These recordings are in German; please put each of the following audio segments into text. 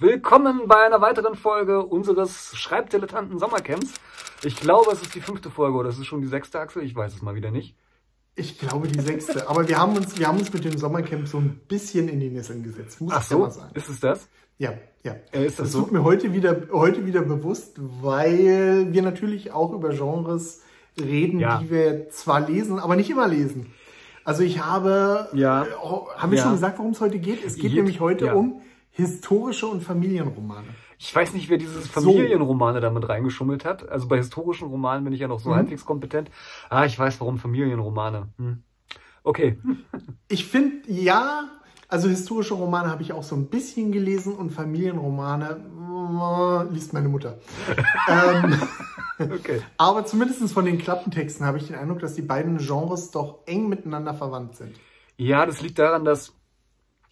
Willkommen bei einer weiteren Folge unseres Schreibdilettanten Sommercamps. Ich glaube, es ist die fünfte Folge oder es ist schon die sechste Achse. Ich weiß es mal wieder nicht. Ich glaube die sechste. Aber wir haben uns, wir haben uns mit dem Sommercamp so ein bisschen in die Nesseln gesetzt. Muss Ach so, ja sagen. ist es das? Ja, ja. Äh, ist das, das so? tut mir heute wieder, heute wieder bewusst, weil wir natürlich auch über Genres reden, ja. die wir zwar lesen, aber nicht immer lesen. Also ich habe, ja. Äh, haben wir ja. schon gesagt, worum es heute geht? Es geht Je nämlich heute um historische und Familienromane. Ich weiß nicht, wer dieses Familienromane so. damit reingeschummelt hat. Also bei historischen Romanen bin ich ja noch so mhm. halbwegs kompetent. Ah, ich weiß, warum Familienromane. Hm. Okay. Ich finde, ja, also historische Romane habe ich auch so ein bisschen gelesen und Familienromane äh, liest meine Mutter. ähm, okay. Aber zumindest von den Klappentexten habe ich den Eindruck, dass die beiden Genres doch eng miteinander verwandt sind. Ja, das liegt daran, dass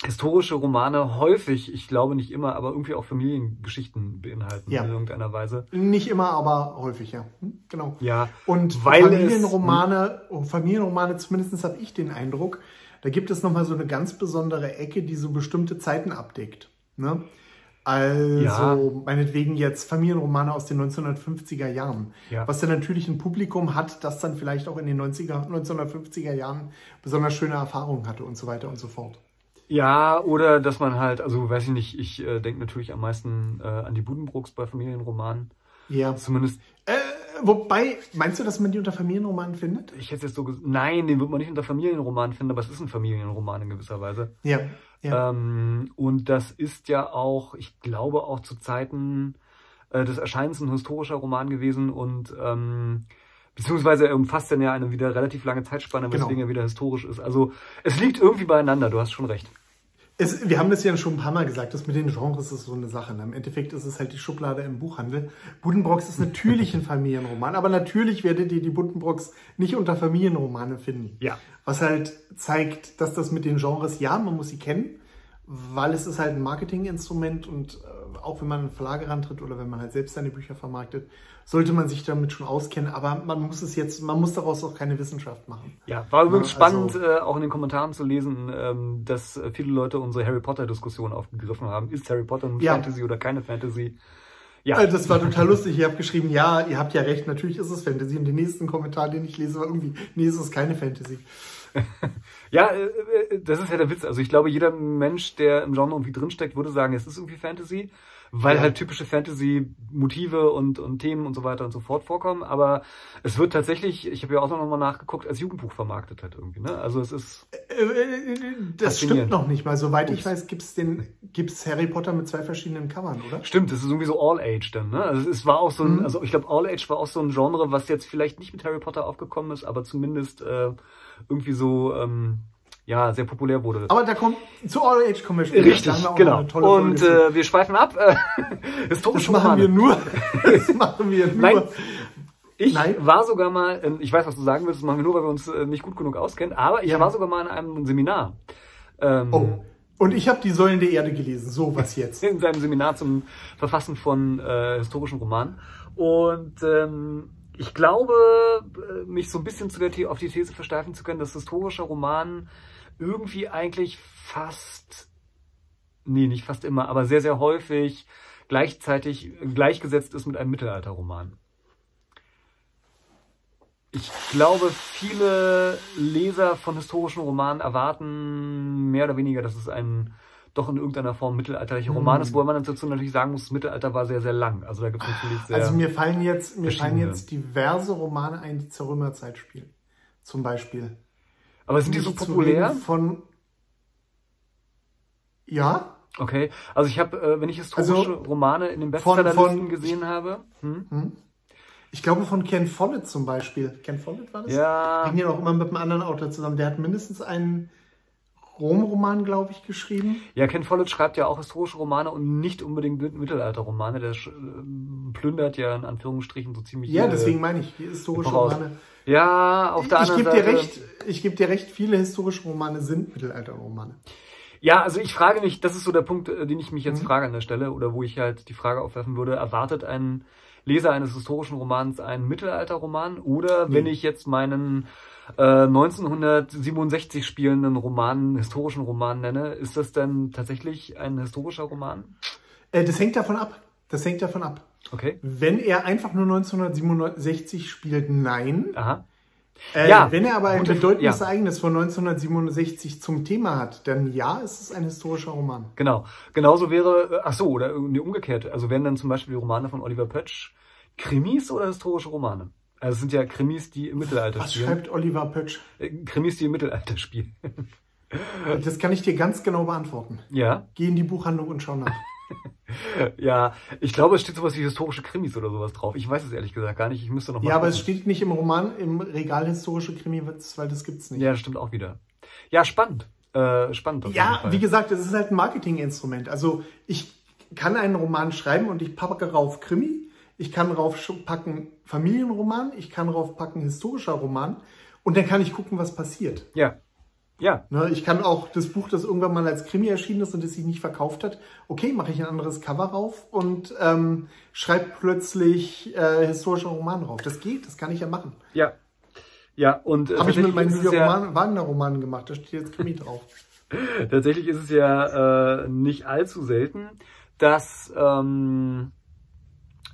historische Romane häufig, ich glaube nicht immer, aber irgendwie auch Familiengeschichten beinhalten ja. in irgendeiner Weise. Nicht immer, aber häufig, ja. Hm, genau. Ja. Und weil Familienromane, es, hm? Familienromane, zumindest habe ich den Eindruck, da gibt es nochmal so eine ganz besondere Ecke, die so bestimmte Zeiten abdeckt. Ne? Also ja. meinetwegen jetzt Familienromane aus den 1950er Jahren. Ja. Was dann natürlich ein Publikum hat, das dann vielleicht auch in den 90er, 1950er Jahren besonders schöne Erfahrungen hatte und so weiter und so fort. Ja, oder dass man halt, also weiß ich nicht, ich äh, denke natürlich am meisten äh, an die Budenbrooks bei Familienromanen. Ja. Zumindest. Äh, wobei, meinst du, dass man die unter Familienromanen findet? Ich hätte jetzt so gesagt, nein, den wird man nicht unter Familienromanen finden, aber es ist ein Familienroman in gewisser Weise. Ja. ja. Ähm, und das ist ja auch, ich glaube auch zu Zeiten äh, des Erscheinens ein historischer Roman gewesen und ähm, beziehungsweise er umfasst dann ja eine wieder relativ lange Zeitspanne, weswegen genau. er wieder historisch ist. Also es liegt irgendwie beieinander, du hast schon recht. Es, wir haben das ja schon ein paar Mal gesagt, das mit den Genres ist so eine Sache. Ne? Im Endeffekt ist es halt die Schublade im Buchhandel. Buddenbrocks ist natürlich ein Familienroman, aber natürlich werdet ihr die Buddenbrocks nicht unter Familienromane finden. Ja. Was halt zeigt, dass das mit den Genres, ja, man muss sie kennen, weil es ist halt ein Marketinginstrument und äh, auch wenn man einen Verlag rantritt oder wenn man halt selbst seine Bücher vermarktet, sollte man sich damit schon auskennen. Aber man muss es jetzt, man muss daraus auch keine Wissenschaft machen. Ja, war übrigens ja, spannend, also, äh, auch in den Kommentaren zu lesen, ähm, dass viele Leute unsere Harry Potter-Diskussion aufgegriffen haben. Ist Harry Potter eine ja. Fantasy oder keine Fantasy? Ja. Also das war total lustig. Ihr habt geschrieben, ja, ihr habt ja recht, natürlich ist es Fantasy. Und den nächsten Kommentar, den ich lese, war irgendwie, nee, es ist keine Fantasy. ja, äh, äh, das ist ja der Witz. Also ich glaube, jeder Mensch, der im Genre irgendwie drinsteckt, würde sagen, es ist irgendwie Fantasy weil ja. halt typische Fantasy-Motive und, und Themen und so weiter und so fort vorkommen. Aber es wird tatsächlich, ich habe ja auch noch mal nachgeguckt, als Jugendbuch vermarktet halt irgendwie. Ne? Also es ist. Äh, das stimmt noch nicht mal. Soweit Ups. ich weiß, gibt's den gibt's Harry Potter mit zwei verschiedenen Covern, oder? Stimmt, das ist irgendwie so All Age dann. Ne? Also es war auch so ein, mhm. also ich glaube All Age war auch so ein Genre, was jetzt vielleicht nicht mit Harry Potter aufgekommen ist, aber zumindest äh, irgendwie so. Ähm, ja, sehr populär wurde. Aber da kommt, zu All Age später. Richtig, genau. Und äh, wir schweifen ab. Historische das machen wir nur. Das machen wir nur. Nein. Ich Nein. war sogar mal, ich weiß, was du sagen willst, das machen wir nur, weil wir uns äh, nicht gut genug auskennen, aber ich ja. war sogar mal in einem Seminar. Ähm, oh. Und ich habe die Säulen der Erde gelesen. So, was jetzt? in seinem Seminar zum Verfassen von äh, historischen Romanen. Und ähm, ich glaube, äh, mich so ein bisschen zu der, auf die These versteifen zu können, dass historischer Roman irgendwie eigentlich fast, nee, nicht fast immer, aber sehr, sehr häufig gleichzeitig gleichgesetzt ist mit einem Mittelalterroman. Ich glaube, viele Leser von historischen Romanen erwarten mehr oder weniger, dass es ein doch in irgendeiner Form mittelalterlicher Roman ist, hm. wo man dazu natürlich sagen muss, das Mittelalter war sehr, sehr lang. Also da gibt es natürlich sehr. Also mir fallen jetzt, mir fallen jetzt diverse Romane ein, die zur Römerzeit spielen. Zum Beispiel. Aber sind die so populär? Von ja. Okay, also ich habe, äh, wenn ich historische also Romane in den Bestsellerlisten gesehen habe. Hm? Hm? Ich glaube von Ken Follett zum Beispiel. Ken Follett war das? Ja. Hängen ja auch immer mit einem anderen Autor zusammen. Der hat mindestens einen Rom-Roman, glaube ich, geschrieben. Ja, Ken Follett schreibt ja auch historische Romane und nicht unbedingt Mittelalterromane. Der äh, plündert ja in Anführungsstrichen so ziemlich. Ja, deswegen meine ich historische. Romane. Ja, auf der ich anderen Seite. Dir recht, ich gebe dir recht, viele historische Romane sind Mittelalterromane. Ja, also ich frage mich, das ist so der Punkt, äh, den ich mich jetzt mhm. frage an der Stelle oder wo ich halt die Frage aufwerfen würde, erwartet ein Leser eines historischen Romans einen Mittelalterroman oder nee. wenn ich jetzt meinen äh, 1967 spielenden Roman, historischen Roman nenne, ist das denn tatsächlich ein historischer Roman? Äh, das hängt davon ab. Das hängt davon ab. Okay. Wenn er einfach nur 1967 spielt, nein. Aha. Äh, ja, wenn er aber ein bedeutendes ja. Ereignis von 1967 zum Thema hat, dann ja, ist es ein historischer Roman. Genau. Genauso wäre, ach so, oder irgendwie umgekehrt. Also wären dann zum Beispiel die Romane von Oliver Pötsch Krimis oder historische Romane? Also es sind ja Krimis, die im Mittelalter Was spielen. Was schreibt Oliver Pötsch? Äh, Krimis, die im Mittelalter spielen. Das kann ich dir ganz genau beantworten. Ja. Geh in die Buchhandlung und schau nach. ja, ich glaube, es steht sowas wie historische Krimis oder sowas drauf. Ich weiß es ehrlich gesagt gar nicht. Ich müsste noch mal. Ja, aber es steht nicht im Roman, im Regal historische Krimis, weil das gibt's nicht. Ja, das stimmt auch wieder. Ja, spannend. Äh, spannend. ja, wie gesagt, es ist halt ein Marketinginstrument. Also ich kann einen Roman schreiben und ich packe rauf Krimi, ich kann raufpacken Familienroman, ich kann raufpacken historischer Roman und dann kann ich gucken, was passiert. Ja. Ja. Ne, ich kann auch das Buch, das irgendwann mal als Krimi erschienen ist und das sich nicht verkauft hat, okay, mache ich ein anderes Cover rauf und ähm, schreibe plötzlich äh, historischer Roman rauf. Das geht, das kann ich ja machen. Ja. Ja, und äh, habe ich mit meinen ja, Wagner-Romanen gemacht, da steht jetzt Krimi drauf. tatsächlich ist es ja äh, nicht allzu selten, dass ähm,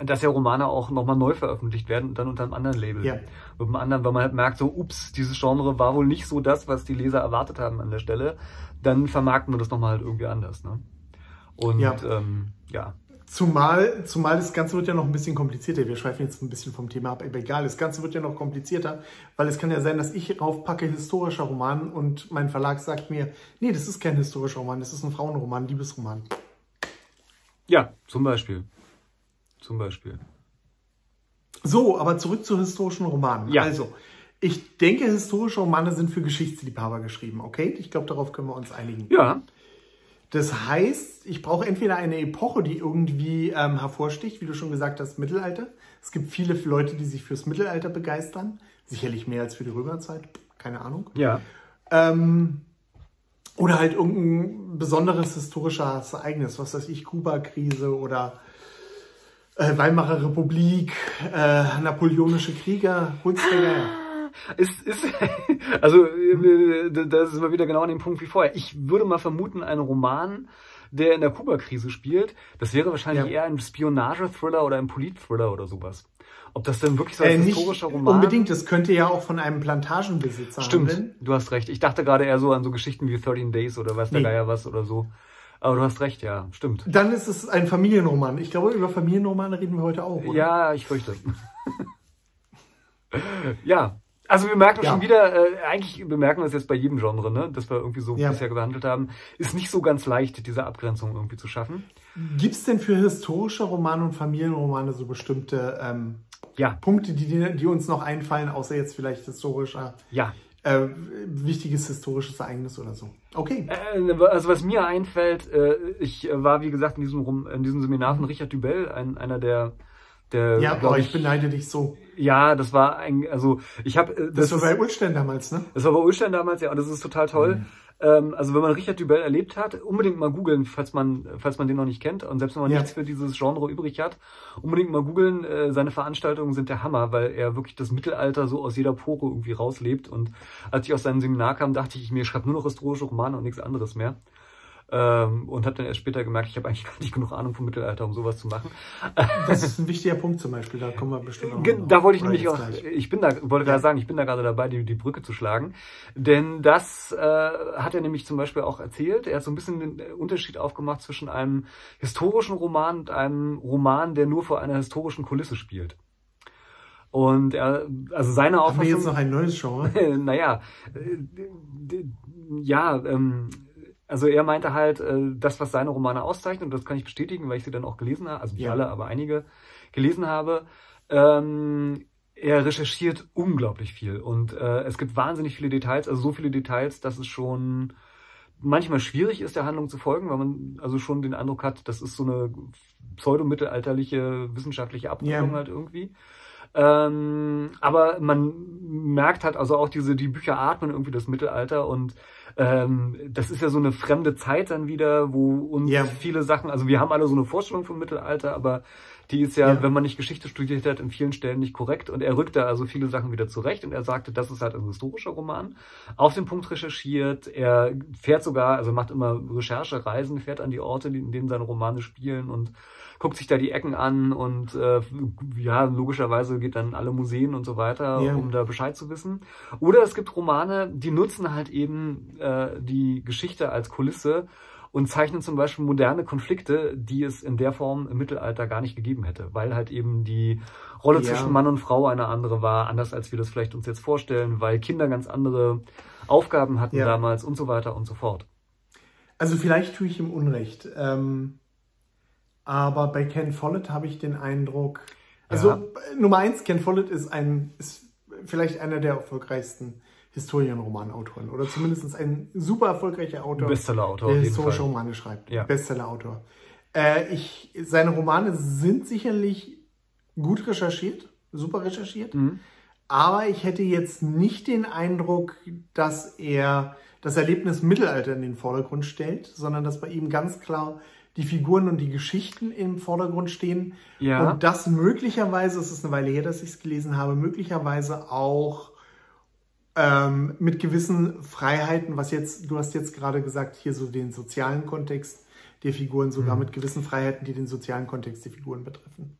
dass ja Romane auch nochmal neu veröffentlicht werden und dann unter einem anderen Label. Ja. Mit einem anderen, weil man halt merkt, so, ups, dieses Genre war wohl nicht so das, was die Leser erwartet haben an der Stelle. Dann vermarkten wir das nochmal halt irgendwie anders. Ne? Und ja. Ähm, ja. Zumal, zumal das Ganze wird ja noch ein bisschen komplizierter. Wir schweifen jetzt ein bisschen vom Thema ab, aber egal, das Ganze wird ja noch komplizierter, weil es kann ja sein, dass ich raufpacke historischer Roman und mein Verlag sagt mir, nee, das ist kein historischer Roman, das ist ein Frauenroman, Liebesroman. Ja, zum Beispiel. Zum Beispiel. So, aber zurück zu historischen Romanen. Ja. Also, ich denke, historische Romane sind für Geschichtsliebhaber geschrieben, okay? Ich glaube, darauf können wir uns einigen. Ja. Das heißt, ich brauche entweder eine Epoche, die irgendwie ähm, hervorsticht, wie du schon gesagt hast, Mittelalter. Es gibt viele Leute, die sich fürs Mittelalter begeistern. Sicherlich mehr als für die Römerzeit, keine Ahnung. Ja. Ähm, oder halt irgendein besonderes historisches Ereignis, was weiß ich, Kuba-Krise oder äh, Weimarer Republik, äh, napoleonische Krieger, Hundsberger. Ist, ist, also, äh, das ist mal wieder genau an dem Punkt wie vorher. Ich würde mal vermuten, ein Roman, der in der Kuba-Krise spielt, das wäre wahrscheinlich ja. eher ein Spionage-Thriller oder ein Polit-Thriller oder sowas. Ob das denn wirklich so ein äh, historischer Roman Unbedingt, das könnte ja auch von einem Plantagenbesitzer Stimmt, handeln. du hast recht. Ich dachte gerade eher so an so Geschichten wie 13 Days oder weiß der nee. Geier was oder so. Aber du hast recht, ja, stimmt. Dann ist es ein Familienroman. Ich glaube, über Familienromane reden wir heute auch, oder? Ja, ich fürchte. ja, also wir merken ja. schon wieder, äh, eigentlich bemerken wir es jetzt bei jedem Genre, ne, das wir irgendwie so ja. bisher behandelt haben, ist nicht so ganz leicht, diese Abgrenzung irgendwie zu schaffen. Gibt es denn für historische Romane und Familienromane so bestimmte ähm, ja. Punkte, die, die uns noch einfallen, außer jetzt vielleicht historischer ja äh, wichtiges historisches Ereignis oder so. Okay. Äh, also was mir einfällt, äh, ich war wie gesagt in diesem, in diesem Seminar von Richard Dubell, ein, einer der der, ja, aber ich, ich beneide dich so. Ja, das war ein, also ich habe. Äh, das, das war bei Ulstein damals, ne? Das war bei Ulstein damals, ja, und das ist total toll. Mhm. Ähm, also wenn man Richard Dubell erlebt hat, unbedingt mal googeln, falls man, falls man den noch nicht kennt und selbst wenn man ja. nichts für dieses Genre übrig hat, unbedingt mal googeln. Äh, seine Veranstaltungen sind der Hammer, weil er wirklich das Mittelalter so aus jeder Pore irgendwie rauslebt. Und als ich aus seinem Seminar kam, dachte ich, mir schreibt nur noch historische Romane und nichts anderes mehr. Ähm, und habe dann erst später gemerkt, ich habe eigentlich gar nicht genug Ahnung vom Mittelalter, um sowas zu machen. Das ist ein wichtiger Punkt zum Beispiel, da kommen wir bestimmt auch noch Da wollte ich nämlich auch, gleich. ich bin da, wollte ja. gerade sagen, ich bin da gerade dabei, die, die Brücke zu schlagen. Denn das äh, hat er nämlich zum Beispiel auch erzählt. Er hat so ein bisschen den Unterschied aufgemacht zwischen einem historischen Roman und einem Roman, der nur vor einer historischen Kulisse spielt. Und er, also seine Auffassung. Haben wir jetzt noch ein neues Genre? naja, äh, ja, ähm, also er meinte halt, äh, das, was seine Romane auszeichnet, und das kann ich bestätigen, weil ich sie dann auch gelesen habe, also nicht ja. alle, aber einige gelesen habe, ähm, er recherchiert unglaublich viel und äh, es gibt wahnsinnig viele Details, also so viele Details, dass es schon manchmal schwierig ist, der Handlung zu folgen, weil man also schon den Eindruck hat, das ist so eine pseudomittelalterliche wissenschaftliche Abbildung ja. halt irgendwie. Ähm, aber man merkt halt also auch diese, die Bücher atmen irgendwie das Mittelalter und ähm, das ist ja so eine fremde Zeit dann wieder, wo uns ja. viele Sachen, also wir haben alle so eine Vorstellung vom Mittelalter, aber die ist ja, ja, wenn man nicht Geschichte studiert hat, in vielen Stellen nicht korrekt. Und er rückte also viele Sachen wieder zurecht und er sagte, das ist halt ein historischer Roman. Auf den Punkt recherchiert. Er fährt sogar, also macht immer Recherchereisen, fährt an die Orte, in denen seine Romane spielen und guckt sich da die Ecken an und äh, ja, logischerweise geht dann alle Museen und so weiter, ja. um da Bescheid zu wissen. Oder es gibt Romane, die nutzen halt eben äh, die Geschichte als Kulisse und zeichnen zum Beispiel moderne Konflikte, die es in der Form im Mittelalter gar nicht gegeben hätte, weil halt eben die Rolle ja. zwischen Mann und Frau eine andere war, anders als wir das vielleicht uns jetzt vorstellen, weil Kinder ganz andere Aufgaben hatten ja. damals und so weiter und so fort. Also vielleicht tue ich ihm Unrecht. Ähm, aber bei Ken Follett habe ich den Eindruck, also ja. Nummer eins, Ken Follett ist ein, ist vielleicht einer der erfolgreichsten Historienromanautoren oder zumindest ein super erfolgreicher Autor, Bestsellerautor, der historische Romane schreibt. Ja. Bestsellerautor. Äh, ich, seine Romane sind sicherlich gut recherchiert, super recherchiert, mhm. aber ich hätte jetzt nicht den Eindruck, dass er das Erlebnis Mittelalter in den Vordergrund stellt, sondern dass bei ihm ganz klar die Figuren und die Geschichten im Vordergrund stehen. Ja. Und das möglicherweise, es ist eine Weile her, dass ich es gelesen habe, möglicherweise auch ähm, mit gewissen Freiheiten, was jetzt, du hast jetzt gerade gesagt, hier so den sozialen Kontext der Figuren, sogar mhm. mit gewissen Freiheiten, die den sozialen Kontext der Figuren betreffen.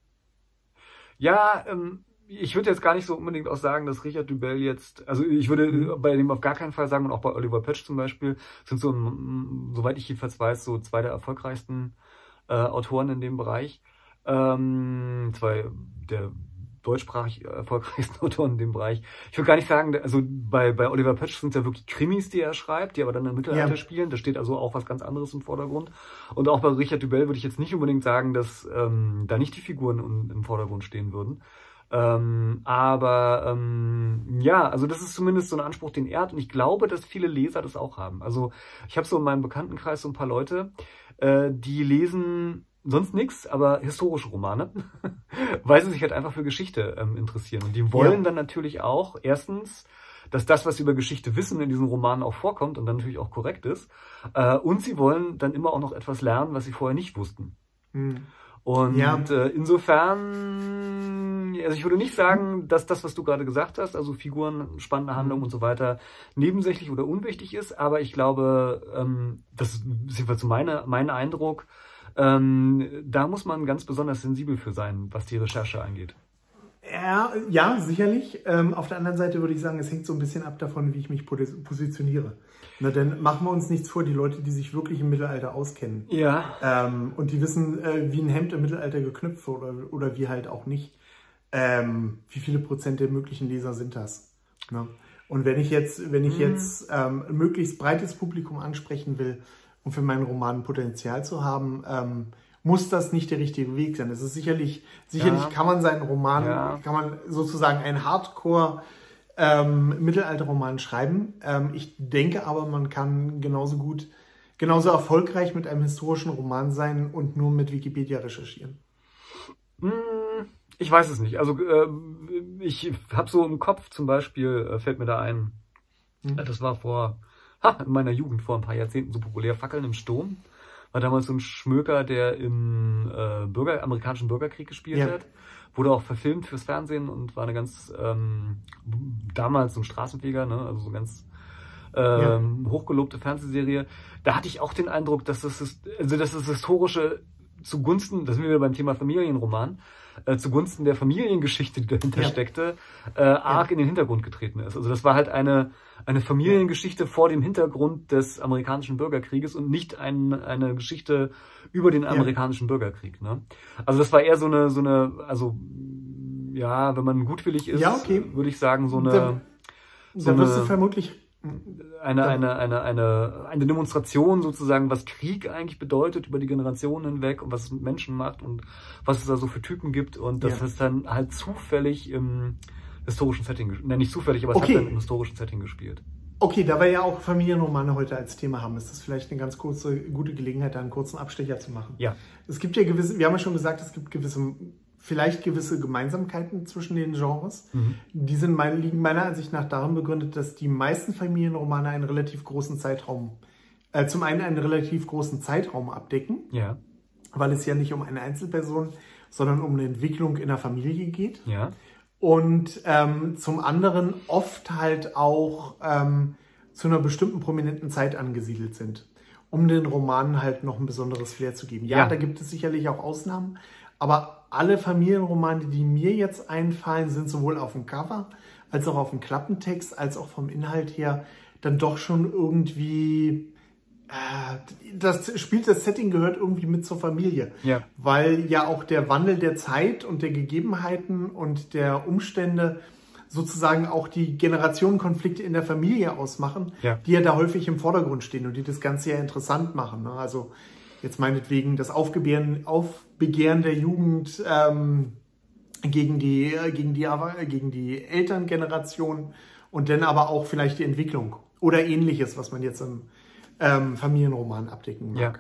Ja, ähm, ich würde jetzt gar nicht so unbedingt auch sagen, dass Richard Dubell jetzt, also ich würde mhm. bei dem auf gar keinen Fall sagen und auch bei Oliver Patch zum Beispiel, sind so, soweit ich jedenfalls weiß, so zwei der erfolgreichsten äh, Autoren in dem Bereich. Ähm, zwei der deutschsprachig erfolgreichsten Autoren in dem Bereich. Ich würde gar nicht sagen, also bei, bei Oliver Patch sind es ja wirklich Krimis, die er schreibt, die aber dann im Mittelalter ja. spielen. Da steht also auch was ganz anderes im Vordergrund. Und auch bei Richard Dubell würde ich jetzt nicht unbedingt sagen, dass ähm, da nicht die Figuren im Vordergrund stehen würden. Ähm, aber ähm, ja, also das ist zumindest so ein Anspruch, den er hat. Und ich glaube, dass viele Leser das auch haben. Also ich habe so in meinem Bekanntenkreis so ein paar Leute, äh, die lesen sonst nichts, aber historische Romane, weil sie sich halt einfach für Geschichte ähm, interessieren. Und die wollen ja. dann natürlich auch erstens, dass das, was sie über Geschichte wissen, in diesen Romanen auch vorkommt und dann natürlich auch korrekt ist. Äh, und sie wollen dann immer auch noch etwas lernen, was sie vorher nicht wussten. Hm. Und ja. äh, insofern, also ich würde nicht sagen, dass das, was du gerade gesagt hast, also Figuren, spannende Handlungen mhm. und so weiter, nebensächlich oder unwichtig ist, aber ich glaube, ähm, das ist jedenfalls meine, mein Eindruck, ähm, da muss man ganz besonders sensibel für sein, was die Recherche angeht. Ja, ja sicherlich. Ähm, auf der anderen Seite würde ich sagen, es hängt so ein bisschen ab davon, wie ich mich positioniere. Na, denn machen wir uns nichts vor, die Leute, die sich wirklich im Mittelalter auskennen. Ja. Ähm, und die wissen, äh, wie ein Hemd im Mittelalter geknüpft oder, oder wie halt auch nicht. Ähm, wie viele Prozent der möglichen Leser sind das? Ne? Und wenn ich jetzt, wenn ich mhm. jetzt ähm, ein möglichst breites Publikum ansprechen will und für meinen Roman Potenzial zu haben, ähm, muss das nicht der richtige Weg sein. Es ist sicherlich, sicherlich ja. kann man seinen Roman, ja. kann man sozusagen ein Hardcore ähm, Mittelalterroman schreiben. Ähm, ich denke aber, man kann genauso gut, genauso erfolgreich mit einem historischen Roman sein und nur mit Wikipedia recherchieren. Hm, ich weiß es nicht. Also äh, ich habe so im Kopf zum Beispiel, äh, fällt mir da ein, hm. das war vor ha, in meiner Jugend, vor ein paar Jahrzehnten so populär, Fackeln im Sturm. War damals so ein Schmöker, der im äh, Bürger, amerikanischen Bürgerkrieg gespielt ja. hat wurde auch verfilmt fürs Fernsehen und war eine ganz, ähm, damals so ein Straßenfeger, ne? also so ganz ähm, ja. hochgelobte Fernsehserie. Da hatte ich auch den Eindruck, dass das, ist, also dass das Historische zugunsten, das sind wir beim Thema Familienroman, äh, zugunsten der Familiengeschichte, die dahinter ja. steckte, äh, arg ja. in den Hintergrund getreten ist. Also das war halt eine, eine Familiengeschichte vor dem Hintergrund des amerikanischen Bürgerkrieges und nicht ein, eine Geschichte über den amerikanischen ja. Bürgerkrieg. Ne? Also das war eher so eine, so eine, also ja, wenn man gutwillig ist, okay. würde ich sagen, so eine. Da, so da wirst du vermutlich eine, eine, eine, eine, eine Demonstration sozusagen, was Krieg eigentlich bedeutet über die Generationen hinweg und was es mit Menschen macht und was es da so für Typen gibt und das ja. ist dann halt zufällig im historischen Setting, ne, nicht zufällig, aber es okay. hat dann im historischen Setting gespielt. Okay, da wir ja auch Familienromane heute als Thema haben, ist das vielleicht eine ganz kurze, gute Gelegenheit, da einen kurzen Abstecher zu machen. Ja. Es gibt ja gewisse, wir haben ja schon gesagt, es gibt gewisse vielleicht gewisse Gemeinsamkeiten zwischen den Genres. Mhm. Die sind mein, liegen meiner Ansicht nach darin begründet, dass die meisten Familienromane einen relativ großen Zeitraum, äh, zum einen einen relativ großen Zeitraum abdecken, ja. weil es ja nicht um eine Einzelperson, sondern um eine Entwicklung in der Familie geht. Ja. Und ähm, zum anderen oft halt auch ähm, zu einer bestimmten prominenten Zeit angesiedelt sind, um den Romanen halt noch ein besonderes Flair zu geben. Ja, ja. da gibt es sicherlich auch Ausnahmen, aber alle Familienromane, die mir jetzt einfallen, sind sowohl auf dem Cover als auch auf dem Klappentext, als auch vom Inhalt her dann doch schon irgendwie äh, das spielt das Setting gehört irgendwie mit zur Familie, ja. weil ja auch der Wandel der Zeit und der Gegebenheiten und der Umstände sozusagen auch die Generationenkonflikte in der Familie ausmachen, ja. die ja da häufig im Vordergrund stehen und die das Ganze ja interessant machen. Ne? Also jetzt meinetwegen das Aufbegehren, Aufbegehren der Jugend ähm, gegen die, gegen die, gegen die Elterngeneration und dann aber auch vielleicht die Entwicklung oder ähnliches, was man jetzt im ähm, Familienroman abdecken mag. Ja.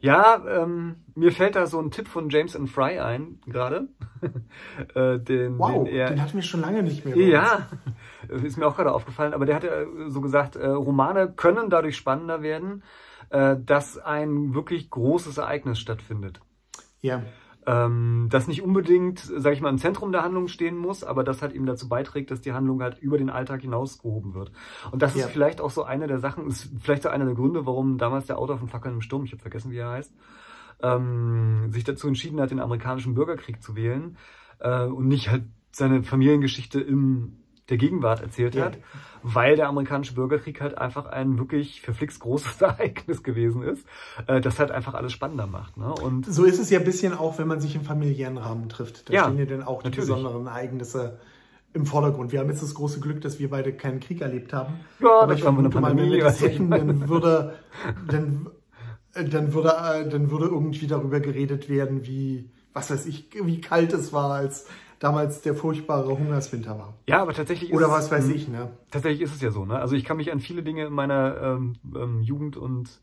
Ja, ähm, mir fällt da so ein Tipp von James and Fry ein, gerade. äh, den, wow, den, er, den hatten wir schon lange nicht mehr. Ja, ist mir auch gerade aufgefallen. Aber der hat ja so gesagt, äh, Romane können dadurch spannender werden, äh, dass ein wirklich großes Ereignis stattfindet. Ja. Ähm, das nicht unbedingt, sage ich mal, im Zentrum der Handlung stehen muss, aber das halt eben dazu beiträgt, dass die Handlung halt über den Alltag hinaus gehoben wird. Und das ja. ist vielleicht auch so eine der Sachen, ist vielleicht so einer der Gründe, warum damals der Autor von Fackeln im Sturm, ich habe vergessen, wie er heißt, ähm, sich dazu entschieden hat, den amerikanischen Bürgerkrieg zu wählen äh, und nicht halt seine Familiengeschichte im der Gegenwart erzählt ja. hat, weil der amerikanische Bürgerkrieg halt einfach ein wirklich verflixt großes Ereignis gewesen ist, äh, das halt einfach alles spannender macht. Ne? Und so ist es ja ein bisschen auch, wenn man sich im familiären Rahmen trifft. Da ja, stehen ja dann auch die natürlich. besonderen Ereignisse im Vordergrund. Wir haben jetzt das große Glück, dass wir beide keinen Krieg erlebt haben. Ja, Aber das war eine Pandemie. Wenn wir das hätten, dann würde, dann, dann würde, äh, dann würde irgendwie darüber geredet werden, wie, was weiß ich, wie kalt es war, als damals der furchtbare Hungerswinter war. Ja, aber tatsächlich Oder was weiß ich, ne? Tatsächlich ist es ja so, ne? Also ich kann mich an viele Dinge in meiner ähm, ähm, Jugend und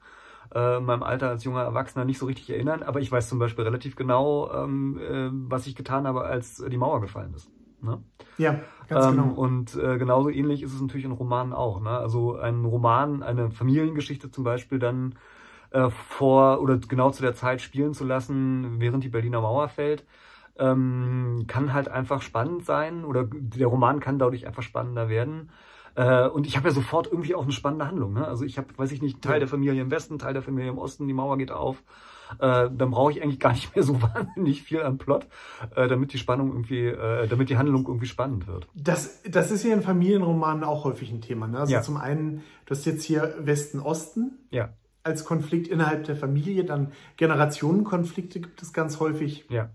äh, meinem Alter als junger Erwachsener nicht so richtig erinnern, aber ich weiß zum Beispiel relativ genau, ähm, äh, was ich getan habe, als die Mauer gefallen ist. Ne? Ja, ganz ähm, genau. Und äh, genauso ähnlich ist es natürlich in Romanen auch. Ne? Also ein Roman, eine Familiengeschichte zum Beispiel dann äh, vor oder genau zu der Zeit spielen zu lassen, während die Berliner Mauer fällt, ähm, kann halt einfach spannend sein oder der Roman kann dadurch einfach spannender werden. Äh, und ich habe ja sofort irgendwie auch eine spannende Handlung. Ne? Also ich habe, weiß ich nicht, Teil der Familie im Westen, Teil der Familie im Osten, die Mauer geht auf. Äh, dann brauche ich eigentlich gar nicht mehr so wahnsinnig viel an Plot, äh, damit die Spannung irgendwie, äh, damit die Handlung irgendwie spannend wird. Das, das ist ja in Familienromanen auch häufig ein Thema. Ne? Also ja. zum einen, du hast jetzt hier Westen-Osten. Ja als Konflikt innerhalb der Familie, dann Generationenkonflikte gibt es ganz häufig. Ja.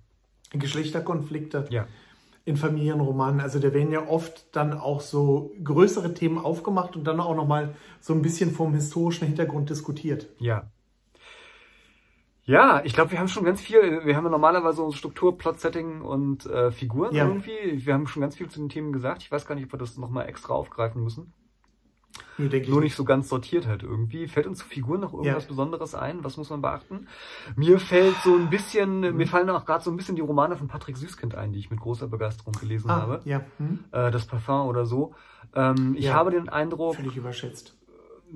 Geschlechterkonflikte ja. in Familienromanen. Also da werden ja oft dann auch so größere Themen aufgemacht und dann auch nochmal so ein bisschen vom historischen Hintergrund diskutiert. Ja. Ja, ich glaube, wir haben schon ganz viel, wir haben ja normalerweise so Struktur, Plot-Setting und äh, Figuren ja. irgendwie. Wir haben schon ganz viel zu den Themen gesagt. Ich weiß gar nicht, ob wir das nochmal extra aufgreifen müssen. Nee, Nur nicht so ganz sortiert halt irgendwie. Fällt uns zu Figuren noch irgendwas ja. Besonderes ein? Was muss man beachten? Mir fällt so ein bisschen, mhm. mir fallen auch gerade so ein bisschen die Romane von Patrick Süßkind ein, die ich mit großer Begeisterung gelesen ah, habe. Ja. Mhm. Äh, das Parfum oder so. Ähm, ich ja. habe den Eindruck. Völlig überschätzt.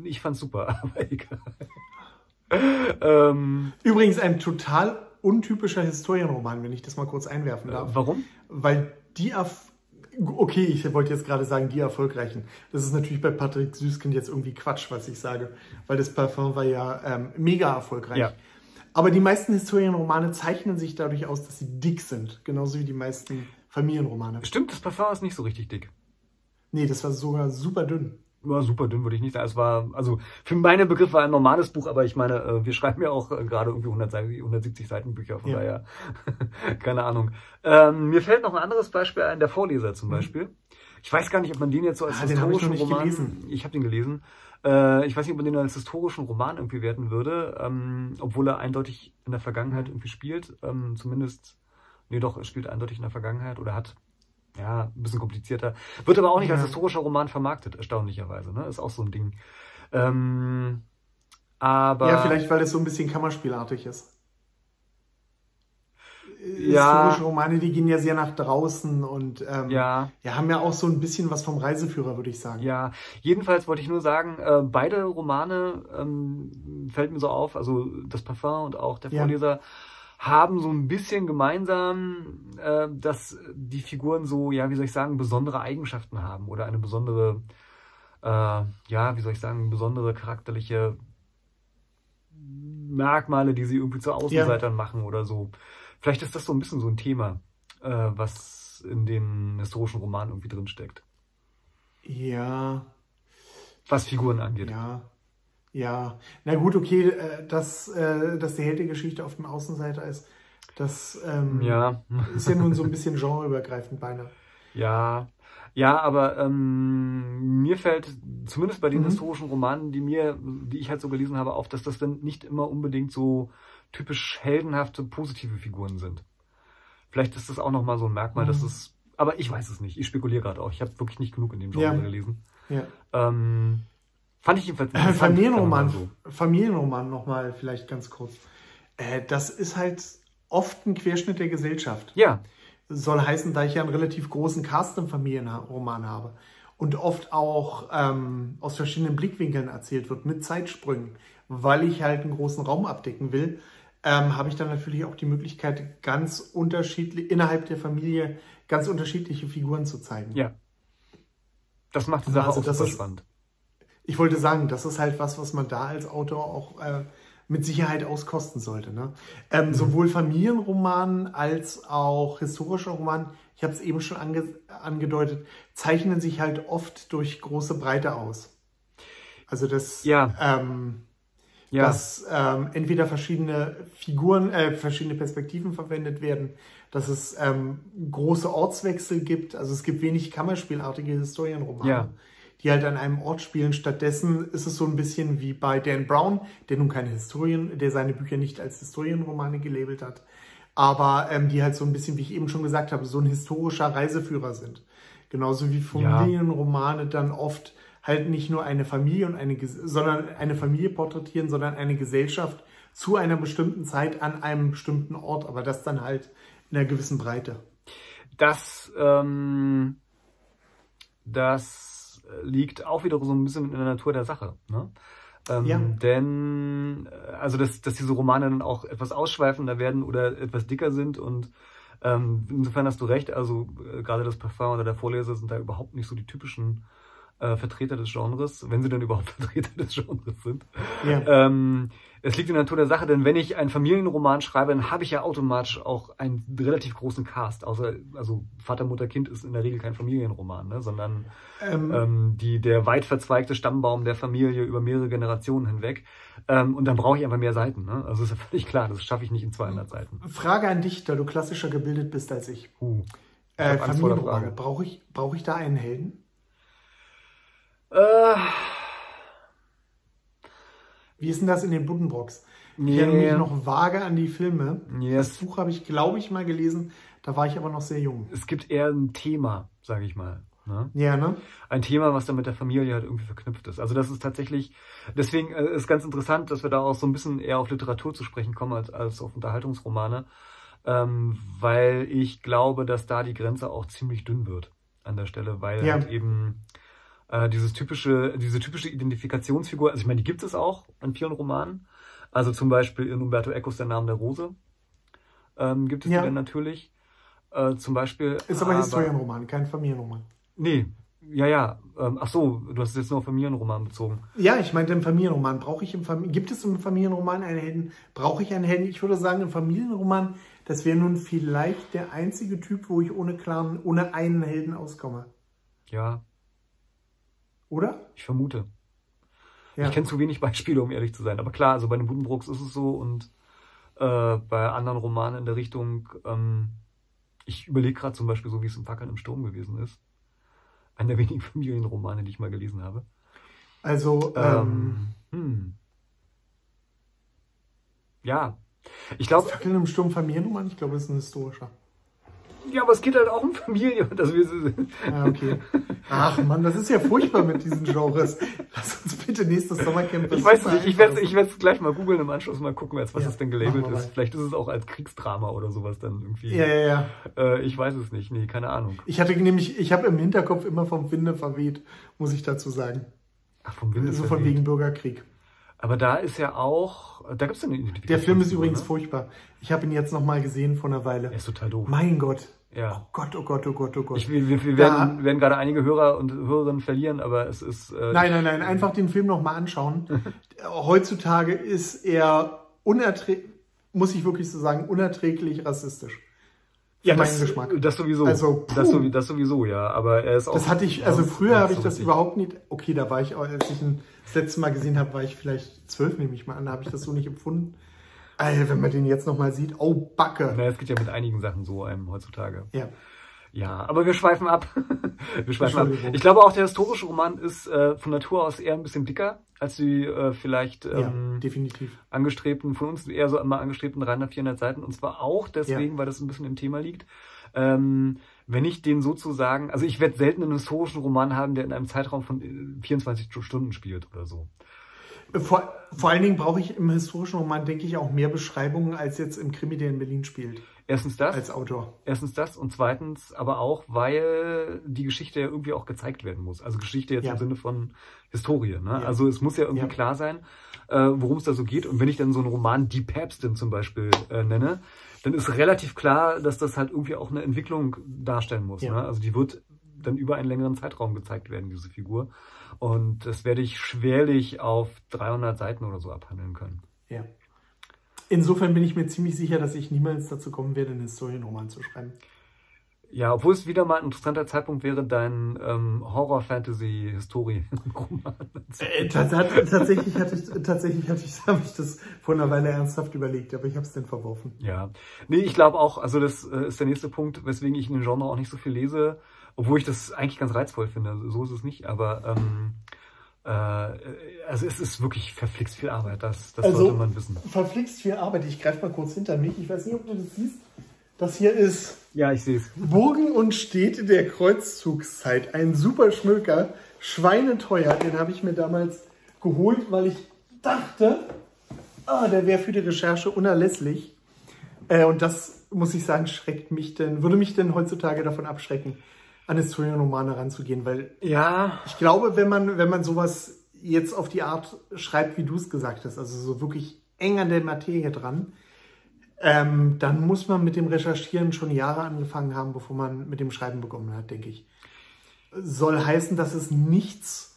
Ich fand's super, aber egal. ähm, Übrigens ein total untypischer Historienroman, wenn ich das mal kurz einwerfen darf. Äh, warum? Weil die Okay, ich wollte jetzt gerade sagen, die erfolgreichen. Das ist natürlich bei Patrick Süßkind jetzt irgendwie Quatsch, was ich sage, weil das Parfum war ja ähm, mega erfolgreich. Ja. Aber die meisten Historienromane zeichnen sich dadurch aus, dass sie dick sind, genauso wie die meisten Familienromane. Stimmt, das Parfum ist nicht so richtig dick. Nee, das war sogar super dünn ja, super dünn würde ich nicht sagen. Es war, also für meine Begriffe ein normales Buch, aber ich meine, äh, wir schreiben ja auch äh, gerade irgendwie 170 Seiten Bücher, von ja. daher, keine Ahnung. Ähm, mir fällt noch ein anderes Beispiel ein, der Vorleser zum mhm. Beispiel. Ich weiß gar nicht, ob man den jetzt so als ah, historischen ich Roman. Gelesen. Ich habe den gelesen. Äh, ich weiß nicht, ob man den als historischen Roman irgendwie werten würde, ähm, obwohl er eindeutig in der Vergangenheit irgendwie spielt. Ähm, zumindest, nee doch, er spielt eindeutig in der Vergangenheit oder hat ja, ein bisschen komplizierter. Wird aber auch nicht ja. als historischer Roman vermarktet, erstaunlicherweise. Ne? Ist auch so ein Ding. Ähm, aber ja, vielleicht, weil es so ein bisschen Kammerspielartig ist. ja. historische Romane, die gehen ja sehr nach draußen und ähm, ja. ja, haben ja auch so ein bisschen was vom Reiseführer, würde ich sagen. Ja, jedenfalls wollte ich nur sagen, äh, beide Romane ähm, fällt mir so auf, also das Parfum und auch der Vorleser. Ja haben so ein bisschen gemeinsam, äh, dass die Figuren so, ja, wie soll ich sagen, besondere Eigenschaften haben oder eine besondere, äh, ja, wie soll ich sagen, besondere charakterliche Merkmale, die sie irgendwie zu Außenseitern ja. machen oder so. Vielleicht ist das so ein bisschen so ein Thema, äh, was in den historischen Romanen irgendwie drinsteckt. Ja. Was Figuren angeht. Ja. Ja, na gut, okay, äh, dass, äh, dass der Held der Geschichte auf dem Außenseiter ist, das ähm, ja. ist ja nun so ein bisschen genreübergreifend beinahe. Ja, ja, aber ähm, mir fällt zumindest bei den mhm. historischen Romanen, die mir, die ich halt so gelesen habe, auf, dass das dann nicht immer unbedingt so typisch heldenhafte, positive Figuren sind. Vielleicht ist das auch nochmal so ein Merkmal, mhm. dass es, aber ich weiß es nicht. Ich spekuliere gerade auch. Ich habe wirklich nicht genug in dem Genre ja. gelesen. Ja. Ähm, Fand ich jedenfalls äh, Familienroman, so. Familienroman nochmal vielleicht ganz kurz. Äh, das ist halt oft ein Querschnitt der Gesellschaft. Ja. Soll heißen, da ich ja einen relativ großen Cast im Familienroman habe und oft auch ähm, aus verschiedenen Blickwinkeln erzählt wird, mit Zeitsprüngen, weil ich halt einen großen Raum abdecken will, ähm, habe ich dann natürlich auch die Möglichkeit, ganz unterschiedlich innerhalb der Familie ganz unterschiedliche Figuren zu zeigen. Ja. Das macht die Sache also, auch super spannend ich wollte sagen, das ist halt was, was man da als Autor auch äh, mit Sicherheit auskosten sollte. Ne? Ähm, mhm. Sowohl Familienroman als auch historischer Roman, ich habe es eben schon ange angedeutet, zeichnen sich halt oft durch große Breite aus. Also das, ja. ähm, ja. dass ähm, entweder verschiedene Figuren, äh, verschiedene Perspektiven verwendet werden, dass es ähm, große Ortswechsel gibt, also es gibt wenig Kammerspielartige Historienromane. Ja die halt an einem Ort spielen. Stattdessen ist es so ein bisschen wie bei Dan Brown, der nun keine Historien, der seine Bücher nicht als Historienromane gelabelt hat, aber ähm, die halt so ein bisschen, wie ich eben schon gesagt habe, so ein historischer Reiseführer sind. Genauso wie Familienromane ja. dann oft halt nicht nur eine Familie und eine, sondern eine Familie porträtieren, sondern eine Gesellschaft zu einer bestimmten Zeit an einem bestimmten Ort, aber das dann halt in einer gewissen Breite. Das, ähm, das liegt auch wieder so ein bisschen in der Natur der Sache. Ne? Ähm, ja. Denn, äh, also, dass, dass diese Romane dann auch etwas ausschweifender werden oder etwas dicker sind und ähm, insofern hast du recht, also äh, gerade das Parfum oder der Vorleser sind da überhaupt nicht so die typischen äh, Vertreter des Genres, wenn sie denn überhaupt Vertreter des Genres sind. Ja. Ähm, es liegt in der Natur der Sache, denn wenn ich einen Familienroman schreibe, dann habe ich ja automatisch auch einen relativ großen Cast. Außer, also Vater, Mutter, Kind ist in der Regel kein Familienroman, ne? sondern ähm. Ähm, die, der weit verzweigte Stammbaum der Familie über mehrere Generationen hinweg. Ähm, und dann brauche ich einfach mehr Seiten. Ne? Also ist ja völlig klar, das schaffe ich nicht in 200 Seiten. Frage an dich, da du klassischer gebildet bist als ich. Uh, ich äh, Familienromane, brauche ich, brauch ich da einen Helden? Äh, Wie ist denn das in den Buddenbrocks? Ich erinnere mich noch vage an die Filme. Yes. Das Buch habe ich, glaube ich, mal gelesen. Da war ich aber noch sehr jung. Es gibt eher ein Thema, sage ich mal. Ne? Ja, ne? Ein Thema, was dann mit der Familie halt irgendwie verknüpft ist. Also das ist tatsächlich, deswegen äh, ist ganz interessant, dass wir da auch so ein bisschen eher auf Literatur zu sprechen kommen als, als auf Unterhaltungsromane, ähm, weil ich glaube, dass da die Grenze auch ziemlich dünn wird an der Stelle, weil ja. halt eben äh, dieses typische, diese typische Identifikationsfigur, also ich meine, die gibt es auch in vielen Romanen. Also zum Beispiel in Umberto Ecos Der Name der Rose ähm, gibt es ja. die dann natürlich. Äh, zum Beispiel. Ist aber, aber Historienroman, kein Familienroman. Nee, ja, ja. Ähm, ach so, du hast es jetzt nur auf Familienroman bezogen. Ja, ich meinte im Familienroman. Brauche ich im Familien gibt es im Familienroman einen Helden? Brauche ich einen Helden? Ich würde sagen, im Familienroman, das wäre nun vielleicht der einzige Typ, wo ich ohne klaren, ohne einen Helden auskomme. Ja, oder? Ich vermute. Ja. Ich kenne zu wenig Beispiele, um ehrlich zu sein. Aber klar, also bei den Buddenbrooks ist es so und äh, bei anderen Romanen in der Richtung, ähm, ich überlege gerade zum Beispiel so, wie es im Fackeln im Sturm gewesen ist. Einer der wenigen Familienromane, die ich mal gelesen habe. Also, ähm, ähm hm. Ja. Ich glaube. Fackeln im Sturm Familienroman? Ich glaube, es ist ein historischer. Ja, aber es geht halt auch um Familie. Also wir ja, okay. Ach man, das ist ja furchtbar mit diesen Genres. Lass uns bitte nächstes Sommercamp. Ich weiß nicht, ich werde ich es gleich mal googeln im Anschluss mal gucken, als was ja, es denn gelabelt ist. Vielleicht ist es auch als Kriegsdrama oder sowas dann irgendwie. Ja, ja, ja. Äh, ich weiß es nicht, nee, keine Ahnung. Ich hatte nämlich, ich habe im Hinterkopf immer vom Winde verweht, muss ich dazu sagen. Ach, vom Winde So von wegen Bürgerkrieg. Aber da ist ja auch, da gibt es eine Identifikation. Der Film ist übrigens ne? furchtbar. Ich habe ihn jetzt nochmal gesehen vor einer Weile. Er ist total doof. Mein Gott. Ja. Oh Gott, oh Gott, oh Gott, oh Gott. Ich, wir, wir werden, werden, gerade einige Hörer und Hörerinnen verlieren, aber es ist. Äh, nein, nein, nein, einfach den Film nochmal anschauen. Heutzutage ist er unerträglich, muss ich wirklich so sagen, unerträglich rassistisch. Ja, das, Geschmack. Das sowieso. Also, das, das, sowieso, ja. Aber er ist auch. Das hatte ich, also früher habe ich das richtig. überhaupt nicht. Okay, da war ich, auch, als ich ihn das letzte Mal gesehen habe, war ich vielleicht zwölf, nehme ich mal an, da habe ich das so nicht empfunden. Alter, wenn man den jetzt nochmal sieht, oh Backe. Na, es geht ja mit einigen Sachen so einem heutzutage. Ja. Ja, aber wir schweifen ab. wir schweifen ab. Ich glaube auch, der historische Roman ist äh, von Natur aus eher ein bisschen dicker als die äh, vielleicht ähm, ja, definitiv. angestrebten, von uns eher so immer angestrebten 300, 400 Seiten. Und zwar auch deswegen, ja. weil das ein bisschen im Thema liegt. Ähm, wenn ich den sozusagen, also ich werde selten einen historischen Roman haben, der in einem Zeitraum von 24 äh, Stunden spielt oder so. Vor, vor allen Dingen brauche ich im historischen Roman, denke ich, auch mehr Beschreibungen, als jetzt im Krimi, der in Berlin spielt. Erstens das. Als Autor. Erstens das und zweitens aber auch, weil die Geschichte ja irgendwie auch gezeigt werden muss. Also Geschichte jetzt ja. im Sinne von Historie. Ne? Ja. Also es muss ja irgendwie ja. klar sein, äh, worum es da so geht. Und wenn ich dann so einen Roman Die Päpstin zum Beispiel äh, nenne, dann ist relativ klar, dass das halt irgendwie auch eine Entwicklung darstellen muss. Ne? Also die wird dann über einen längeren Zeitraum gezeigt werden, diese Figur. Und das werde ich schwerlich auf 300 Seiten oder so abhandeln können. Ja. Insofern bin ich mir ziemlich sicher, dass ich niemals dazu kommen werde, einen Historienroman zu schreiben. Ja, obwohl es wieder mal ein interessanter Zeitpunkt wäre, dein ähm, Horror-Fantasy-Historien-Roman äh, Tatsächlich hatte ich, tatsächlich hatte ich, habe ich das vor einer Weile ernsthaft überlegt, aber ich habe es dann verworfen. Ja, nee, ich glaube auch, also das äh, ist der nächste Punkt, weswegen ich in dem Genre auch nicht so viel lese, obwohl ich das eigentlich ganz reizvoll finde. So ist es nicht, aber ähm, äh, also es ist wirklich verflixt viel Arbeit, das, das also, sollte man wissen. Verflixt viel Arbeit. Ich greife mal kurz hinter mich. Ich weiß nicht, ob du das siehst. Das hier ist ja, ich sehe es. Burgen und Städte der Kreuzzugszeit. Ein super Schmöker, schweineteuer. Den habe ich mir damals geholt, weil ich dachte, ah, der wäre für die Recherche unerlässlich. Äh, und das, muss ich sagen, schreckt mich denn, würde mich denn heutzutage davon abschrecken, an Historienromane ranzugehen, weil ja. ich glaube, wenn man, wenn man sowas jetzt auf die Art schreibt, wie du es gesagt hast, also so wirklich eng an der Materie dran, ähm, dann muss man mit dem Recherchieren schon Jahre angefangen haben, bevor man mit dem Schreiben begonnen hat, denke ich. Soll heißen, dass es nichts,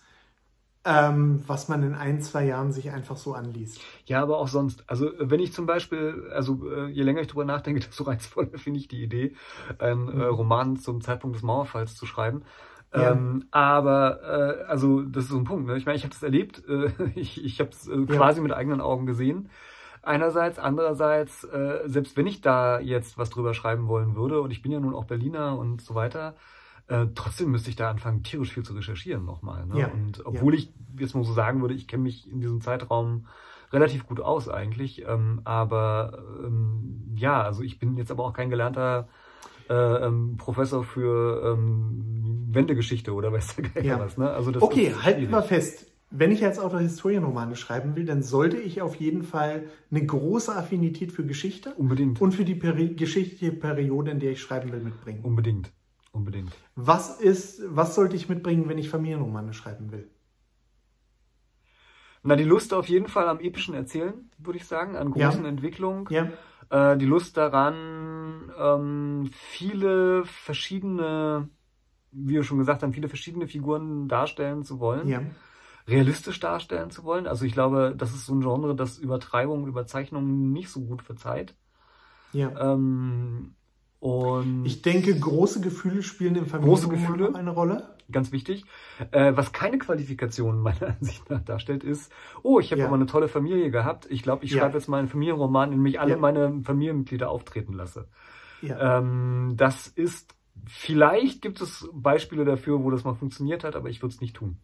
ähm, was man in ein, zwei Jahren sich einfach so anliest. Ja, aber auch sonst. Also wenn ich zum Beispiel, also äh, je länger ich darüber nachdenke, desto reizvoller finde ich die Idee, einen äh, mhm. Roman zum Zeitpunkt des Mauerfalls zu schreiben. Ja. Ähm, aber äh, also das ist so ein Punkt. Ne? Ich meine, ich habe das erlebt, äh, ich, ich habe es äh, quasi ja. mit eigenen Augen gesehen einerseits. Andererseits, äh, selbst wenn ich da jetzt was drüber schreiben wollen würde, und ich bin ja nun auch Berliner und so weiter, äh, trotzdem müsste ich da anfangen, tierisch viel zu recherchieren nochmal. Ne? Ja. Und obwohl ja. ich jetzt mal so sagen würde, ich kenne mich in diesem Zeitraum relativ gut aus eigentlich. Ähm, aber ähm, ja, also ich bin jetzt aber auch kein gelernter äh, ähm, Professor für ähm, Wendegeschichte oder weiß der ja. was. Ne? Also das okay, halten wir fest wenn ich als Autor Historienromane schreiben will, dann sollte ich auf jeden Fall eine große Affinität für Geschichte Unbedingt. und für die Peri geschichtliche Periode, in der ich schreiben will, mitbringen. Unbedingt. Unbedingt. Was ist, was sollte ich mitbringen, wenn ich Familienromane schreiben will? Na, die Lust auf jeden Fall am epischen Erzählen, würde ich sagen, an großen ja. Entwicklungen. Ja. Äh, die Lust daran, ähm, viele verschiedene, wie wir schon gesagt haben, viele verschiedene Figuren darstellen zu wollen. Ja realistisch darstellen zu wollen. Also ich glaube, das ist so ein Genre, das Übertreibung, Überzeichnungen nicht so gut verzeiht. Ja. Ähm, und ich denke, große Gefühle spielen im Familienroman eine Rolle. Ganz wichtig. Äh, was keine Qualifikation meiner Ansicht nach darstellt, ist, oh, ich habe ja. aber eine tolle Familie gehabt. Ich glaube, ich ja. schreibe jetzt mal einen Familienroman, in dem ich alle ja. meine Familienmitglieder auftreten lasse. Ja. Ähm, das ist, vielleicht gibt es Beispiele dafür, wo das mal funktioniert hat, aber ich würde es nicht tun.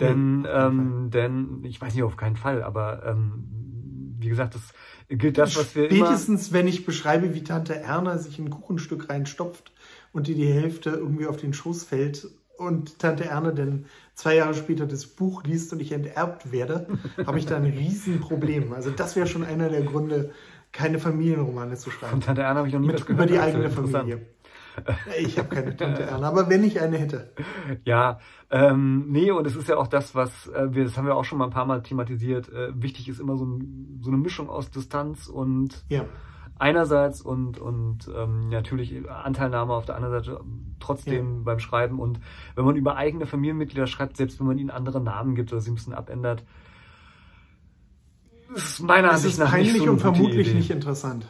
Denn, ähm, denn ich weiß nicht auf keinen Fall, aber ähm, wie gesagt, das gilt das, was wir Spätestens, wenn ich beschreibe, wie Tante Erna sich ein Kuchenstück reinstopft und dir die Hälfte irgendwie auf den Schoß fällt und Tante Erne dann zwei Jahre später das Buch liest und ich enterbt werde, habe ich da ein Riesenproblem. Also das wäre schon einer der Gründe, keine Familienromane zu schreiben. Von Tante Erna habe ich noch nie Mit, Über die eigene Familie. Ich habe keine Tante Erna, aber wenn ich eine hätte. Ja, ähm, nee, und es ist ja auch das, was äh, wir, das haben wir auch schon mal ein paar Mal thematisiert. Äh, wichtig ist immer so, ein, so eine Mischung aus Distanz und ja. einerseits und, und ähm, natürlich Anteilnahme auf der anderen Seite trotzdem ja. beim Schreiben. Und wenn man über eigene Familienmitglieder schreibt, selbst wenn man ihnen andere Namen gibt oder sie ein bisschen abändert, ist meiner Ansicht nach nicht so und vermutlich Idee. nicht interessant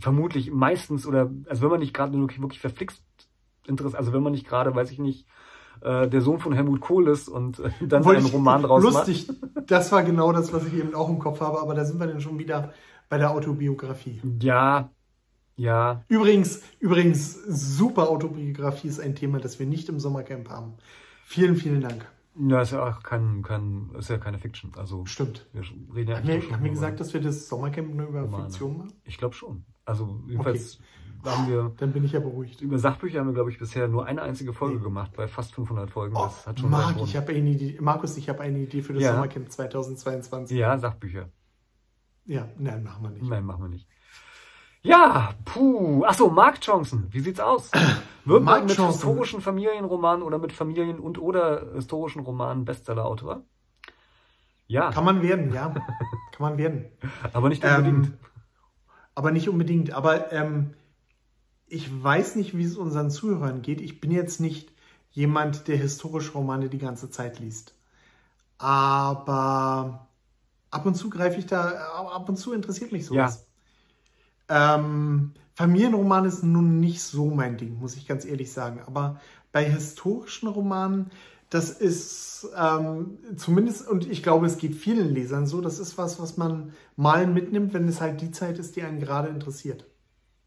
vermutlich meistens oder also wenn man nicht gerade wirklich, verflixt interessiert, also wenn man nicht gerade, weiß ich nicht, äh, der Sohn von Helmut Kohl ist und äh, dann Wollte einen Roman draus lustig, macht. Lustig, das war genau das, was ich eben auch im Kopf habe, aber da sind wir dann schon wieder bei der Autobiografie. Ja, ja. Übrigens, übrigens, super Autobiografie ist ein Thema, das wir nicht im Sommercamp haben. Vielen, vielen Dank. Ja, ist ja auch kein, kein, ist ja keine Fiction. Also Stimmt. Wir reden ja haben wir, haben wir gesagt, dass wir das Sommercamp nur über Romane. Fiktion machen? Ich glaube schon. Also jedenfalls okay. haben wir. Dann bin ich ja beruhigt. Über Sachbücher haben wir, glaube ich, bisher nur eine einzige Folge nee. gemacht, bei fast 500 Folgen. Oh, das hat schon Marc, ich habe eine Idee. Markus, ich habe eine Idee für das ja. Sommercamp 2022. Ja, Sachbücher. Ja, nein, machen wir nicht. Nein, machen wir nicht. Ja, puh. Achso, Marktchancen. Wie sieht's aus? Wird man mit historischen Familienromanen oder mit Familien- und oder historischen Romanen Bestsellerautor? Ja. Kann man werden, ja. Kann man werden. Aber nicht unbedingt. Ähm, aber nicht unbedingt. Aber ähm, ich weiß nicht, wie es unseren Zuhörern geht. Ich bin jetzt nicht jemand, der historische Romane die ganze Zeit liest. Aber ab und zu greife ich da, ab und zu interessiert mich sowas. Ja. Ähm, Familienroman ist nun nicht so mein Ding, muss ich ganz ehrlich sagen. Aber bei historischen Romanen, das ist ähm, zumindest, und ich glaube, es geht vielen Lesern so, das ist was, was man mal mitnimmt, wenn es halt die Zeit ist, die einen gerade interessiert.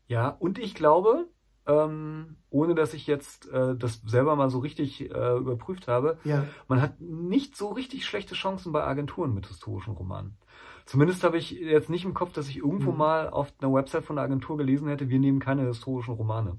Ja, und ich glaube, ähm, ohne dass ich jetzt äh, das selber mal so richtig äh, überprüft habe, ja. man hat nicht so richtig schlechte Chancen bei Agenturen mit historischen Romanen. Zumindest habe ich jetzt nicht im Kopf, dass ich irgendwo mhm. mal auf einer Website von einer Agentur gelesen hätte, wir nehmen keine historischen Romane.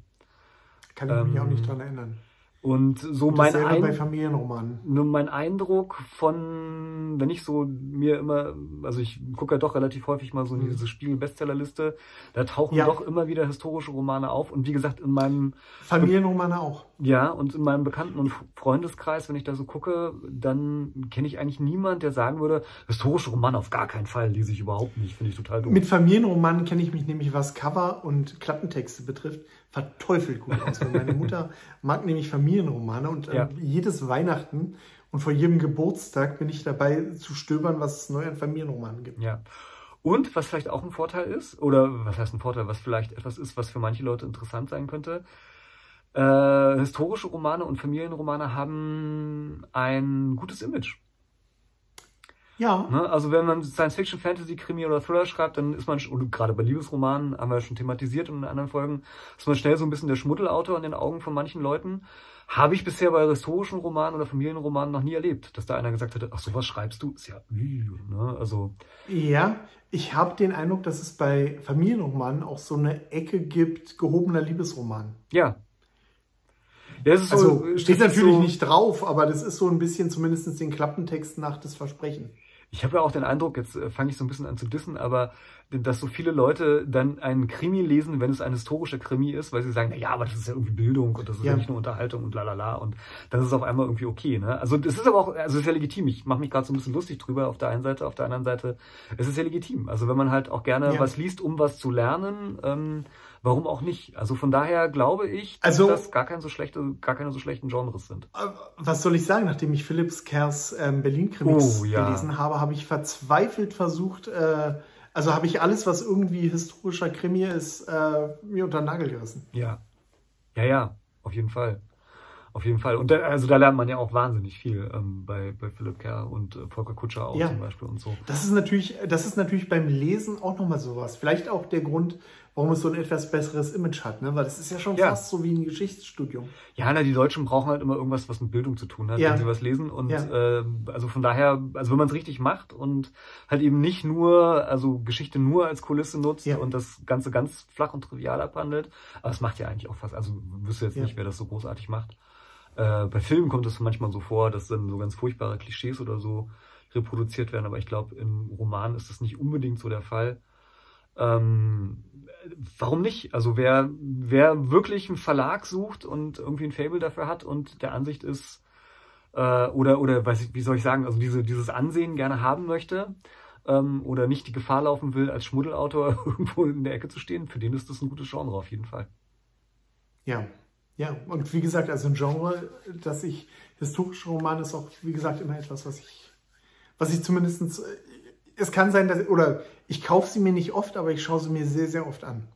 Kann ich ähm, mich auch nicht dran erinnern. Und so und mein, Ein bei Familienromanen. Nur mein Eindruck von, wenn ich so mir immer, also ich gucke ja doch relativ häufig mal so in mhm. diese Spiegel-Bestsellerliste, da tauchen ja. doch immer wieder historische Romane auf. Und wie gesagt, in meinem Familienromane auch. Ja, und in meinem Bekannten- und Freundeskreis, wenn ich da so gucke, dann kenne ich eigentlich niemand, der sagen würde, historische Romane auf gar keinen Fall, lese ich überhaupt nicht, finde ich total doof. Mit Familienromanen kenne ich mich nämlich, was Cover und Klappentexte betrifft, verteufelt gut aus. Weil meine Mutter mag nämlich Familienromane und äh, ja. jedes Weihnachten und vor jedem Geburtstag bin ich dabei zu stöbern, was es neu an Familienromanen gibt. Ja. Und was vielleicht auch ein Vorteil ist, oder was heißt ein Vorteil, was vielleicht etwas ist, was für manche Leute interessant sein könnte, äh, historische Romane und Familienromane haben ein gutes Image. Ja. Ne? Also wenn man Science-Fiction, Fantasy, Krimi oder Thriller schreibt, dann ist man, und gerade bei Liebesromanen, haben wir schon thematisiert in anderen Folgen, ist man schnell so ein bisschen der Schmuddelautor in den Augen von manchen Leuten. Habe ich bisher bei historischen Romanen oder Familienromanen noch nie erlebt, dass da einer gesagt hätte, ach sowas schreibst du, ist ja, ne? also. Ja, ich habe den Eindruck, dass es bei Familienromanen auch so eine Ecke gibt, gehobener Liebesroman. Ja, ja, so, also steht natürlich so, nicht drauf, aber das ist so ein bisschen zumindest den Klappentext nach das Versprechen. Ich habe ja auch den Eindruck, jetzt äh, fange ich so ein bisschen an zu dissen, aber dass so viele Leute dann einen Krimi lesen, wenn es ein historischer Krimi ist, weil sie sagen, na ja, aber das ist ja irgendwie Bildung und das ist ja, ja nicht nur Unterhaltung und lalala und dann ist es auf einmal irgendwie okay. Ne? Also das ist aber auch, also es ist ja legitim. Ich mache mich gerade so ein bisschen lustig drüber auf der einen Seite, auf der anderen Seite, es ist ja legitim. Also wenn man halt auch gerne ja. was liest, um was zu lernen, ähm, warum auch nicht? Also von daher glaube ich, dass also, das gar keine so schlechte, gar keine so schlechten Genres sind. Äh, was soll ich sagen, nachdem ich Philips Kers ähm, Berlin-Krimis oh, ja. gelesen habe, habe ich verzweifelt versucht, äh, also habe ich alles, was irgendwie historischer Krimi ist, äh, mir unter den Nagel gerissen. Ja. Ja, ja, auf jeden Fall. Auf jeden Fall. Und da, also da lernt man ja auch wahnsinnig viel ähm, bei, bei Philipp Kerr und äh, Volker Kutscher auch ja. zum Beispiel und so. Das ist natürlich, das ist natürlich beim Lesen auch nochmal sowas. Vielleicht auch der Grund, warum es so ein etwas besseres Image hat, ne? Weil das ist ja schon ja. fast so wie ein Geschichtsstudium. Ja, na, die Deutschen brauchen halt immer irgendwas, was mit Bildung zu tun hat, ja. wenn sie was lesen. Und ja. äh, also von daher, also wenn man es richtig macht und halt eben nicht nur, also Geschichte nur als Kulisse nutzt und das Ganze ganz flach und trivial abhandelt, aber es macht ja eigentlich auch fast, also wüsste jetzt nicht, wer das so großartig macht. Äh, bei Filmen kommt es manchmal so vor, dass dann so ganz furchtbare Klischees oder so reproduziert werden, aber ich glaube, im Roman ist das nicht unbedingt so der Fall. Ähm, warum nicht? Also wer, wer wirklich einen Verlag sucht und irgendwie ein Fable dafür hat und der Ansicht ist, äh, oder, oder weiß ich, wie soll ich sagen, also diese, dieses Ansehen gerne haben möchte, ähm, oder nicht die Gefahr laufen will, als Schmuddelautor irgendwo in der Ecke zu stehen, für den ist das ein gutes Genre auf jeden Fall. Ja, ja, und wie gesagt, also ein Genre, dass ich, historische Roman ist auch, wie gesagt, immer etwas, was ich, was ich zumindest, äh, es kann sein, dass, oder ich kaufe sie mir nicht oft, aber ich schaue sie mir sehr, sehr oft an.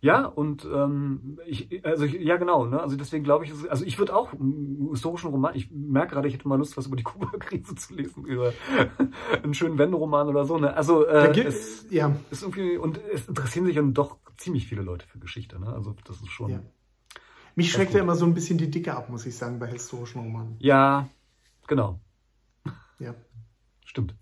Ja, und ähm, ich, also ja genau, ne? Also deswegen glaube ich, also ich würde auch einen historischen Roman, ich merke gerade, ich hätte mal Lust, was über die Kuba-Krise zu lesen, über einen schönen Wenderoman oder so. Ne? Also äh, gibt, es ja. ist irgendwie, und es interessieren sich dann doch ziemlich viele Leute für Geschichte, ne? Also das ist schon. Ja. Mich schreckt ja immer so ein bisschen die Dicke ab, muss ich sagen, bei historischen Romanen. Ja, genau. Ja. Stimmt.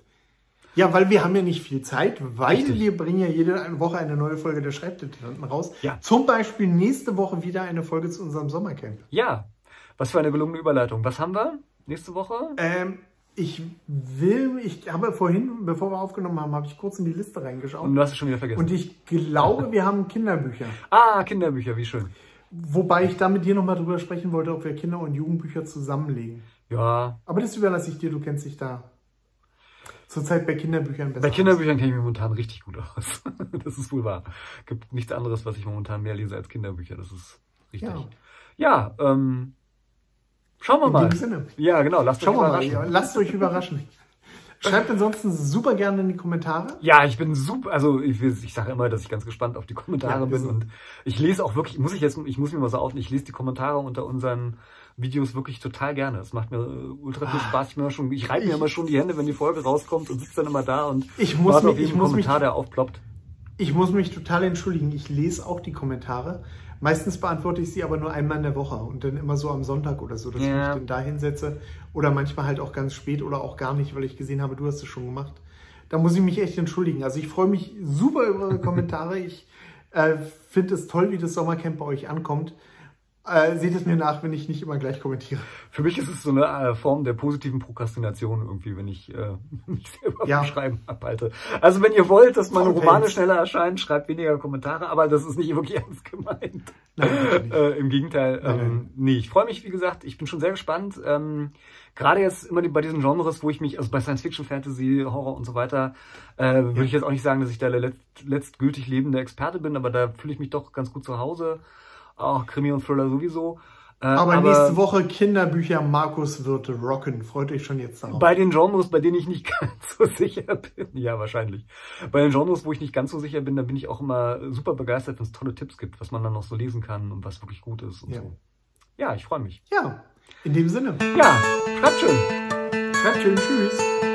Ja, weil wir haben ja nicht viel Zeit, weil Richtig. wir bringen ja jede Woche eine neue Folge der Schreibdilettanten raus. Ja. Zum Beispiel nächste Woche wieder eine Folge zu unserem Sommercamp. Ja, was für eine gelungene Überleitung. Was haben wir nächste Woche? Ähm, ich will, ich habe vorhin, bevor wir aufgenommen haben, habe ich kurz in die Liste reingeschaut. Und du hast es schon wieder vergessen. Und ich glaube, wir haben Kinderbücher. Ah, Kinderbücher, wie schön. Wobei ich da mit dir nochmal drüber sprechen wollte, ob wir Kinder- und Jugendbücher zusammenlegen. Ja. Aber das überlasse ich dir, du kennst dich da zurzeit bei Kinderbüchern besser Bei Kinderbüchern kenne ich mich momentan richtig gut aus. das ist wohl wahr. Gibt nichts anderes, was ich momentan mehr lese als Kinderbücher. Das ist richtig. Ja, ja ähm, schauen wir In mal. In dem Sinne. Ja, genau. Lasst schauen euch überraschen. Mal, lasst euch überraschen. Schreibt ansonsten super gerne in die Kommentare. Ja, ich bin super, also ich, ich sage immer, dass ich ganz gespannt auf die Kommentare ja, bin und ich lese auch wirklich, muss ich jetzt, ich muss mir mal so auf, ich lese die Kommentare unter unseren Videos wirklich total gerne. Es macht mir ultra viel ah. Spaß. Ich, mir schon, ich reibe mir immer schon die Hände, wenn die Folge rauskommt und sitze dann immer da und ich muss warte mich, auf jeden Kommentar, mich, der aufploppt. Ich muss mich total entschuldigen. Ich lese auch die Kommentare. Meistens beantworte ich sie aber nur einmal in der Woche und dann immer so am Sonntag oder so, dass ja. ich mich dann da hinsetze. Oder manchmal halt auch ganz spät oder auch gar nicht, weil ich gesehen habe, du hast es schon gemacht. Da muss ich mich echt entschuldigen. Also ich freue mich super über eure Kommentare. Ich äh, finde es toll, wie das Sommercamp bei euch ankommt. Äh, seht es mir nach, wenn ich nicht immer gleich kommentiere. Für mich ist es so eine äh, Form der positiven Prokrastination irgendwie, wenn ich äh, mich selber ja. Schreiben abhalte. Also wenn ihr wollt, dass meine Romane schneller erscheinen, schreibt weniger Kommentare, aber das ist nicht wirklich ernst gemeint. Nein, äh, Im Gegenteil. Nein, ähm, nein. Nee, ich freue mich, wie gesagt, ich bin schon sehr gespannt. Ähm, Gerade jetzt immer bei diesen Genres, wo ich mich, also bei Science Fiction, Fantasy, Horror und so weiter, äh, würde ja. ich jetzt auch nicht sagen, dass ich da der letzt, letztgültig lebende Experte bin, aber da fühle ich mich doch ganz gut zu Hause auch Krimi und Thriller sowieso. Äh, aber, aber, nächste Woche Kinderbücher Markus wird rocken. Freut euch schon jetzt darauf. Bei den Genres, bei denen ich nicht ganz so sicher bin. Ja, wahrscheinlich. Bei den Genres, wo ich nicht ganz so sicher bin, da bin ich auch immer super begeistert, wenn es tolle Tipps gibt, was man dann noch so lesen kann und was wirklich gut ist und ja. so. Ja, ich freue mich. Ja, in dem Sinne. Ja, schreibt schön. Schreibt schön. Tschüss.